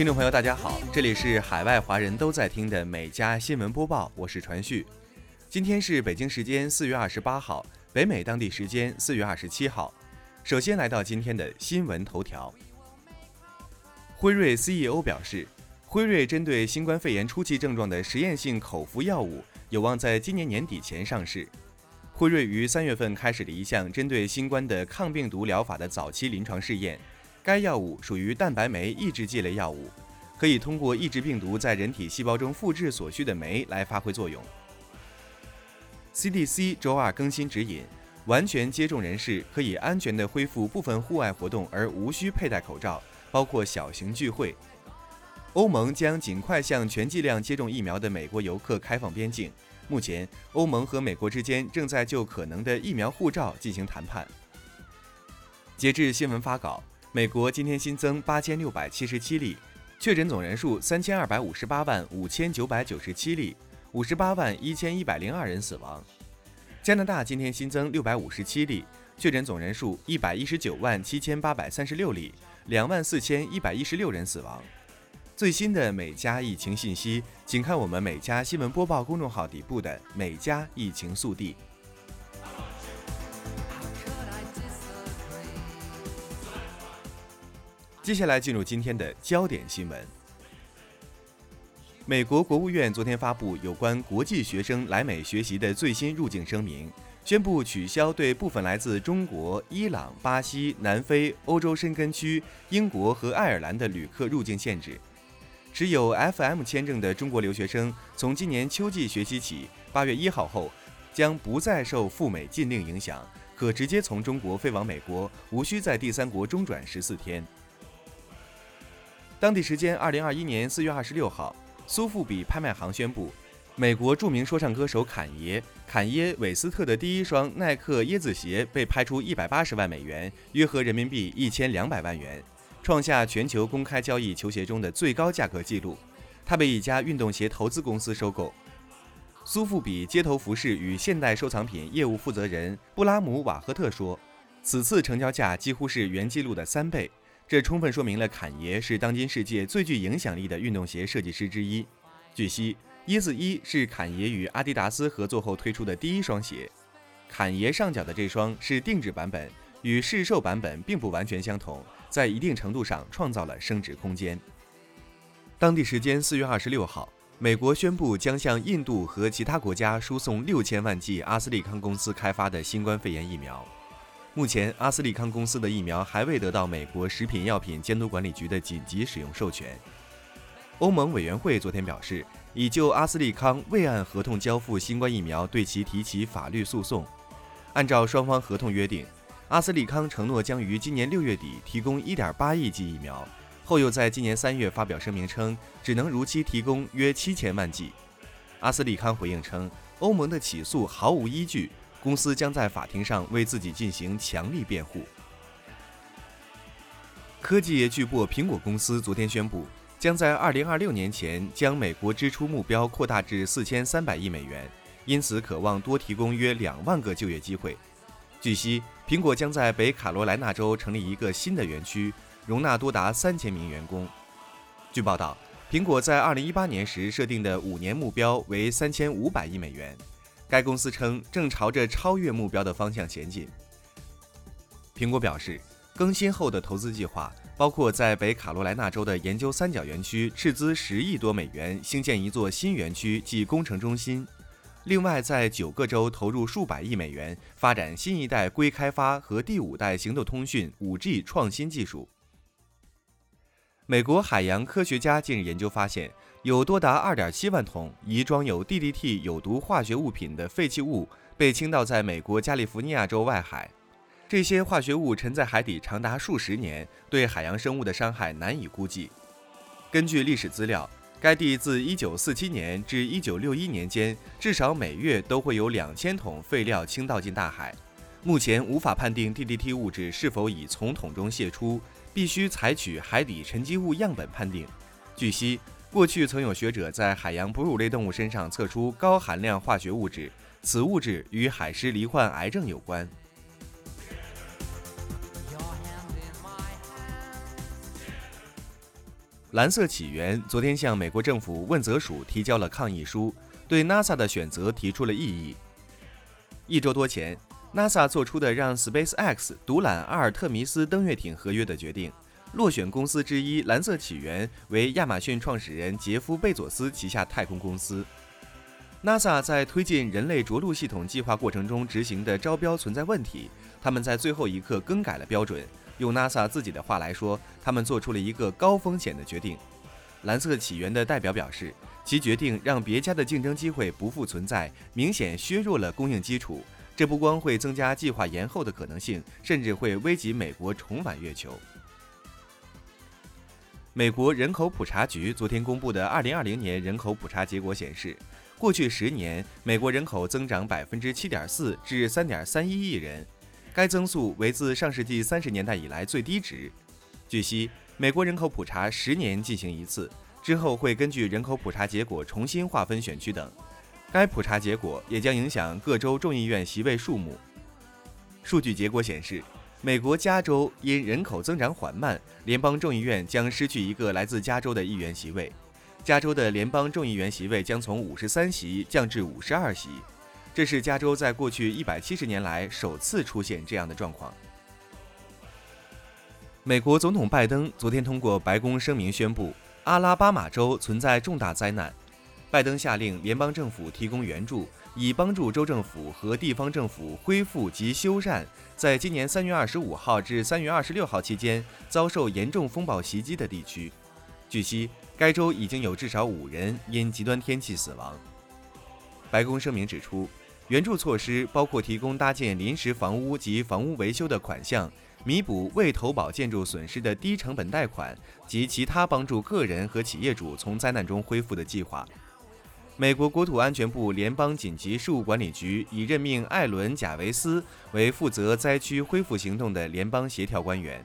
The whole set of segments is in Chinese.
听众朋友，大家好，这里是海外华人都在听的每家新闻播报，我是传旭。今天是北京时间四月二十八号，北美当地时间四月二十七号。首先来到今天的新闻头条。辉瑞 CEO 表示，辉瑞针对新冠肺炎初期症状的实验性口服药物有望在今年年底前上市。辉瑞于三月份开始了一项针对新冠的抗病毒疗法的早期临床试验。该药物属于蛋白酶抑制剂类药物，可以通过抑制病毒在人体细胞中复制所需的酶来发挥作用。CDC 周二更新指引，完全接种人士可以安全地恢复部分户外活动，而无需佩戴口罩，包括小型聚会。欧盟将尽快向全剂量接种疫苗的美国游客开放边境。目前，欧盟和美国之间正在就可能的疫苗护照进行谈判。截至新闻发稿。美国今天新增八千六百七十七例确诊，总人数三千二百五十八万五千九百九十七例，五十八万一千一百零二人死亡。加拿大今天新增六百五十七例确诊，总人数一百一十九万七千八百三十六例，两万四千一百一十六人死亡。最新的每家疫情信息，请看我们每家新闻播报公众号底部的每家疫情速递。接下来进入今天的焦点新闻。美国国务院昨天发布有关国际学生来美学习的最新入境声明，宣布取消对部分来自中国、伊朗、巴西、南非、欧洲深根区、英国和爱尔兰的旅客入境限制。持有 FM 签证的中国留学生，从今年秋季学期起，八月一号后，将不再受赴美禁令影响，可直接从中国飞往美国，无需在第三国中转十四天。当地时间二零二一年四月二十六号，苏富比拍卖行宣布，美国著名说唱歌手坎爷坎耶韦斯特的第一双耐克椰子鞋被拍出一百八十万美元，约合人民币一千两百万元，创下全球公开交易球鞋中的最高价格纪录。他被一家运动鞋投资公司收购。苏富比街头服饰与现代收藏品业务负责人布拉姆瓦赫特说：“此次成交价几乎是原纪录的三倍。”这充分说明了坎爷是当今世界最具影响力的运动鞋设计师之一。据悉，椰子一是坎爷与阿迪达斯合作后推出的第一双鞋。坎爷上脚的这双是定制版本，与市售版本并不完全相同，在一定程度上创造了升值空间。当地时间四月二十六号，美国宣布将向印度和其他国家输送六千万剂阿斯利康公司开发的新冠肺炎疫苗。目前，阿斯利康公司的疫苗还未得到美国食品药品监督管理局的紧急使用授权。欧盟委员会昨天表示，已就阿斯利康未按合同交付新冠疫苗对其提起法律诉讼。按照双方合同约定，阿斯利康承诺将于今年六月底提供1.8亿剂疫苗，后又在今年三月发表声明称，只能如期提供约七千万剂。阿斯利康回应称，欧盟的起诉毫无依据。公司将在法庭上为自己进行强力辩护。科技巨擘苹果公司昨天宣布，将在2026年前将美国支出目标扩大至4300亿美元，因此渴望多提供约两万个就业机会。据悉，苹果将在北卡罗来纳州成立一个新的园区，容纳多达3000名员工。据报道，苹果在2018年时设定的五年目标为3500亿美元。该公司称，正朝着超越目标的方向前进。苹果表示，更新后的投资计划包括在北卡罗来纳州的研究三角园区斥资十亿多美元兴建一座新园区及工程中心，另外在九个州投入数百亿美元发展新一代硅开发和第五代行动通讯 5G 创新技术。美国海洋科学家近日研究发现。有多达2.7万桶疑装有 DDT 有毒化学物品的废弃物被倾倒在美国加利福尼亚州外海，这些化学物沉在海底长达数十年，对海洋生物的伤害难以估计。根据历史资料，该地自1947年至1961年间，至少每月都会有2000桶废料倾倒进大海。目前无法判定 DDT 物质是否已从桶中泄出，必须采取海底沉积物样本判定。据悉。过去曾有学者在海洋哺乳类动物身上测出高含量化学物质，此物质与海狮罹患癌症有关。蓝色起源昨天向美国政府问责署提交了抗议书，对 NASA 的选择提出了异议。一周多前，NASA 做出的让 SpaceX 独揽阿尔特弥斯登月艇合约的决定，落选公司之一蓝色起源为亚马逊创始人杰夫·贝佐斯旗下太空公司。NASA 在推进人类着陆系统计划过程中执行的招标存在问题，他们在最后一刻更改了标准。用 NASA 自己的话来说，他们做出了一个高风险的决定。蓝色起源的代表表示，其决定让别家的竞争机会不复存在，明显削弱了供应基础。这不光会增加计划延后的可能性，甚至会危及美国重返月球。美国人口普查局昨天公布的2020年人口普查结果显示。过去十年，美国人口增长百分之七点四至三点三一亿人，该增速为自上世纪三十年代以来最低值。据悉，美国人口普查十年进行一次，之后会根据人口普查结果重新划分选区等。该普查结果也将影响各州众议院席位数目。数据结果显示，美国加州因人口增长缓慢，联邦众议院将失去一个来自加州的议员席位。加州的联邦众议员席位将从五十三席降至五十二席，这是加州在过去一百七十年来首次出现这样的状况。美国总统拜登昨天通过白宫声明宣布，阿拉巴马州存在重大灾难，拜登下令联邦政府提供援助，以帮助州政府和地方政府恢复及修缮在今年三月二十五号至三月二十六号期间遭受严重风暴袭击的地区。据悉。该州已经有至少五人因极端天气死亡。白宫声明指出，援助措施包括提供搭建临时房屋及房屋维修的款项，弥补未投保建筑损失的低成本贷款及其他帮助个人和企业主从灾难中恢复的计划。美国国土安全部联邦紧急事务管理局已任命艾伦·贾维斯为负责灾区恢复行动的联邦协调官员。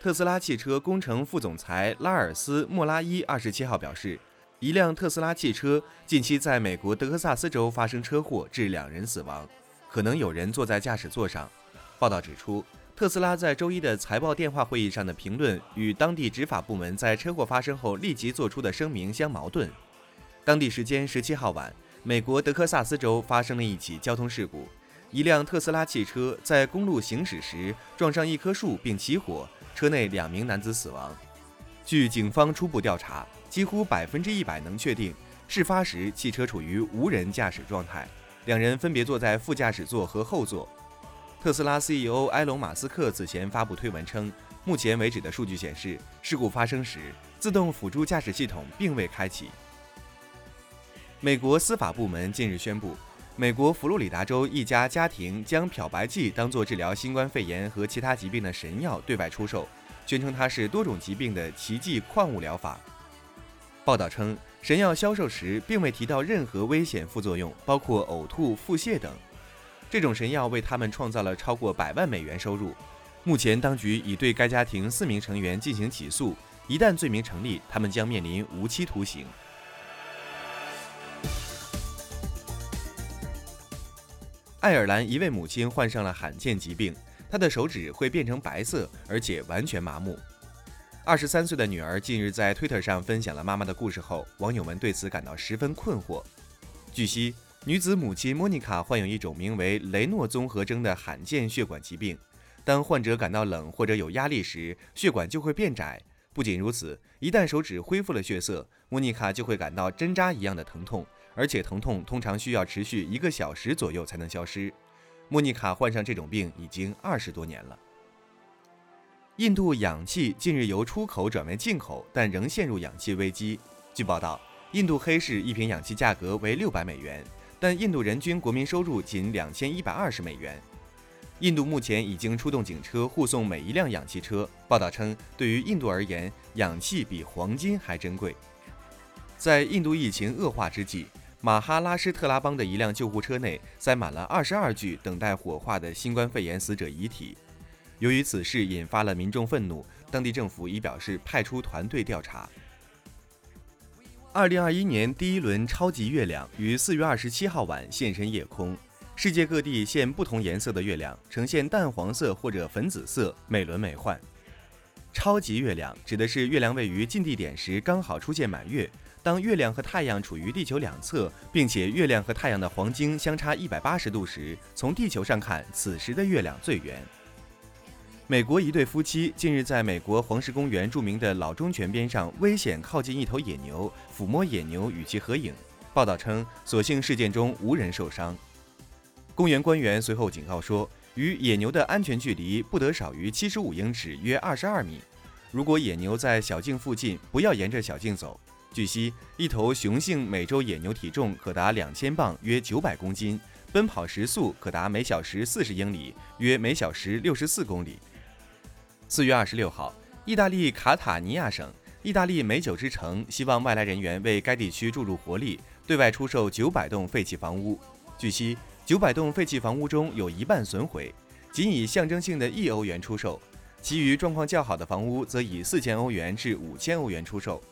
特斯拉汽车工程副总裁拉尔斯·莫拉伊二十七号表示，一辆特斯拉汽车近期在美国德克萨斯州发生车祸，致两人死亡，可能有人坐在驾驶座上。报道指出，特斯拉在周一的财报电话会议上的评论与当地执法部门在车祸发生后立即做出的声明相矛盾。当地时间十七号晚，美国德克萨斯州发生了一起交通事故，一辆特斯拉汽车在公路行驶时撞上一棵树并起火。车内两名男子死亡。据警方初步调查，几乎百分之一百能确定，事发时汽车处于无人驾驶状态，两人分别坐在副驾驶座和后座。特斯拉 CEO 埃隆·马斯克此前发布推文称，目前为止的数据显示，事故发生时自动辅助驾驶系统并未开启。美国司法部门近日宣布。美国佛罗里达州一家家庭将漂白剂当作治疗新冠肺炎和其他疾病的神药对外出售，宣称它是多种疾病的奇迹矿物疗法。报道称，神药销售时并未提到任何危险副作用，包括呕吐、腹泻等。这种神药为他们创造了超过百万美元收入。目前，当局已对该家庭四名成员进行起诉，一旦罪名成立，他们将面临无期徒刑。爱尔兰一位母亲患上了罕见疾病，她的手指会变成白色，而且完全麻木。二十三岁的女儿近日在推特上分享了妈妈的故事后，网友们对此感到十分困惑。据悉，女子母亲莫妮卡患有一种名为雷诺综合征的罕见血管疾病，当患者感到冷或者有压力时，血管就会变窄。不仅如此，一旦手指恢复了血色，莫妮卡就会感到针扎一样的疼痛。而且疼痛通常需要持续一个小时左右才能消失。莫妮卡患上这种病已经二十多年了。印度氧气近日由出口转为进口，但仍陷入氧气危机。据报道，印度黑市一瓶氧气价格为六百美元，但印度人均国民收入仅两千一百二十美元。印度目前已经出动警车护送每一辆氧气车。报道称，对于印度而言，氧气比黄金还珍贵。在印度疫情恶化之际。马哈拉施特拉邦的一辆救护车内塞满了二十二具等待火化的新冠肺炎死者遗体。由于此事引发了民众愤怒，当地政府已表示派出团队调查。二零二一年第一轮超级月亮于四月二十七号晚现身夜空，世界各地现不同颜色的月亮，呈现淡黄色或者粉紫色，美轮美奂。超级月亮指的是月亮位于近地点时刚好出现满月。当月亮和太阳处于地球两侧，并且月亮和太阳的黄经相差一百八十度时，从地球上看，此时的月亮最圆。美国一对夫妻近日在美国黄石公园著名的老忠泉边上危险靠近一头野牛，抚摸野牛与其合影。报道称，所幸事件中无人受伤。公园官员随后警告说，与野牛的安全距离不得少于七十五英尺，约二十二米。如果野牛在小径附近，不要沿着小径走。据悉，一头雄性美洲野牛体重可达两千磅，约九百公斤，奔跑时速可达每小时四十英里，约每小时六十四公里。四月二十六号，意大利卡塔尼亚省意大利美酒之城希望外来人员为该地区注入活力，对外出售九百栋废弃房屋。据悉，九百栋废弃房屋中有一半损毁，仅以象征性的一欧元出售，其余状况较好的房屋则以四千欧元至五千欧元出售。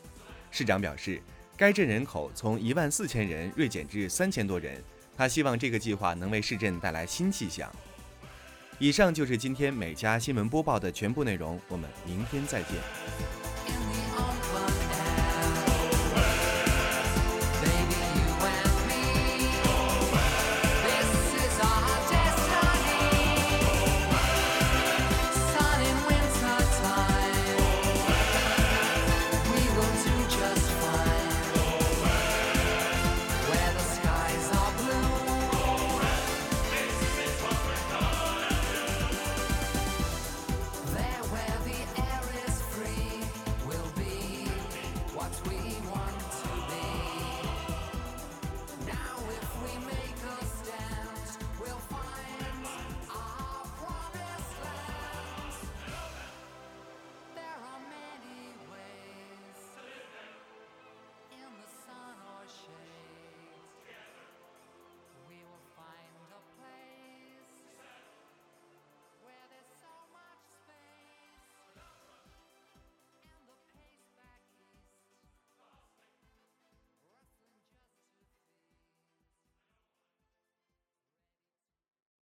市长表示，该镇人口从一万四千人锐减至三千多人，他希望这个计划能为市镇带来新气象。以上就是今天每家新闻播报的全部内容，我们明天再见。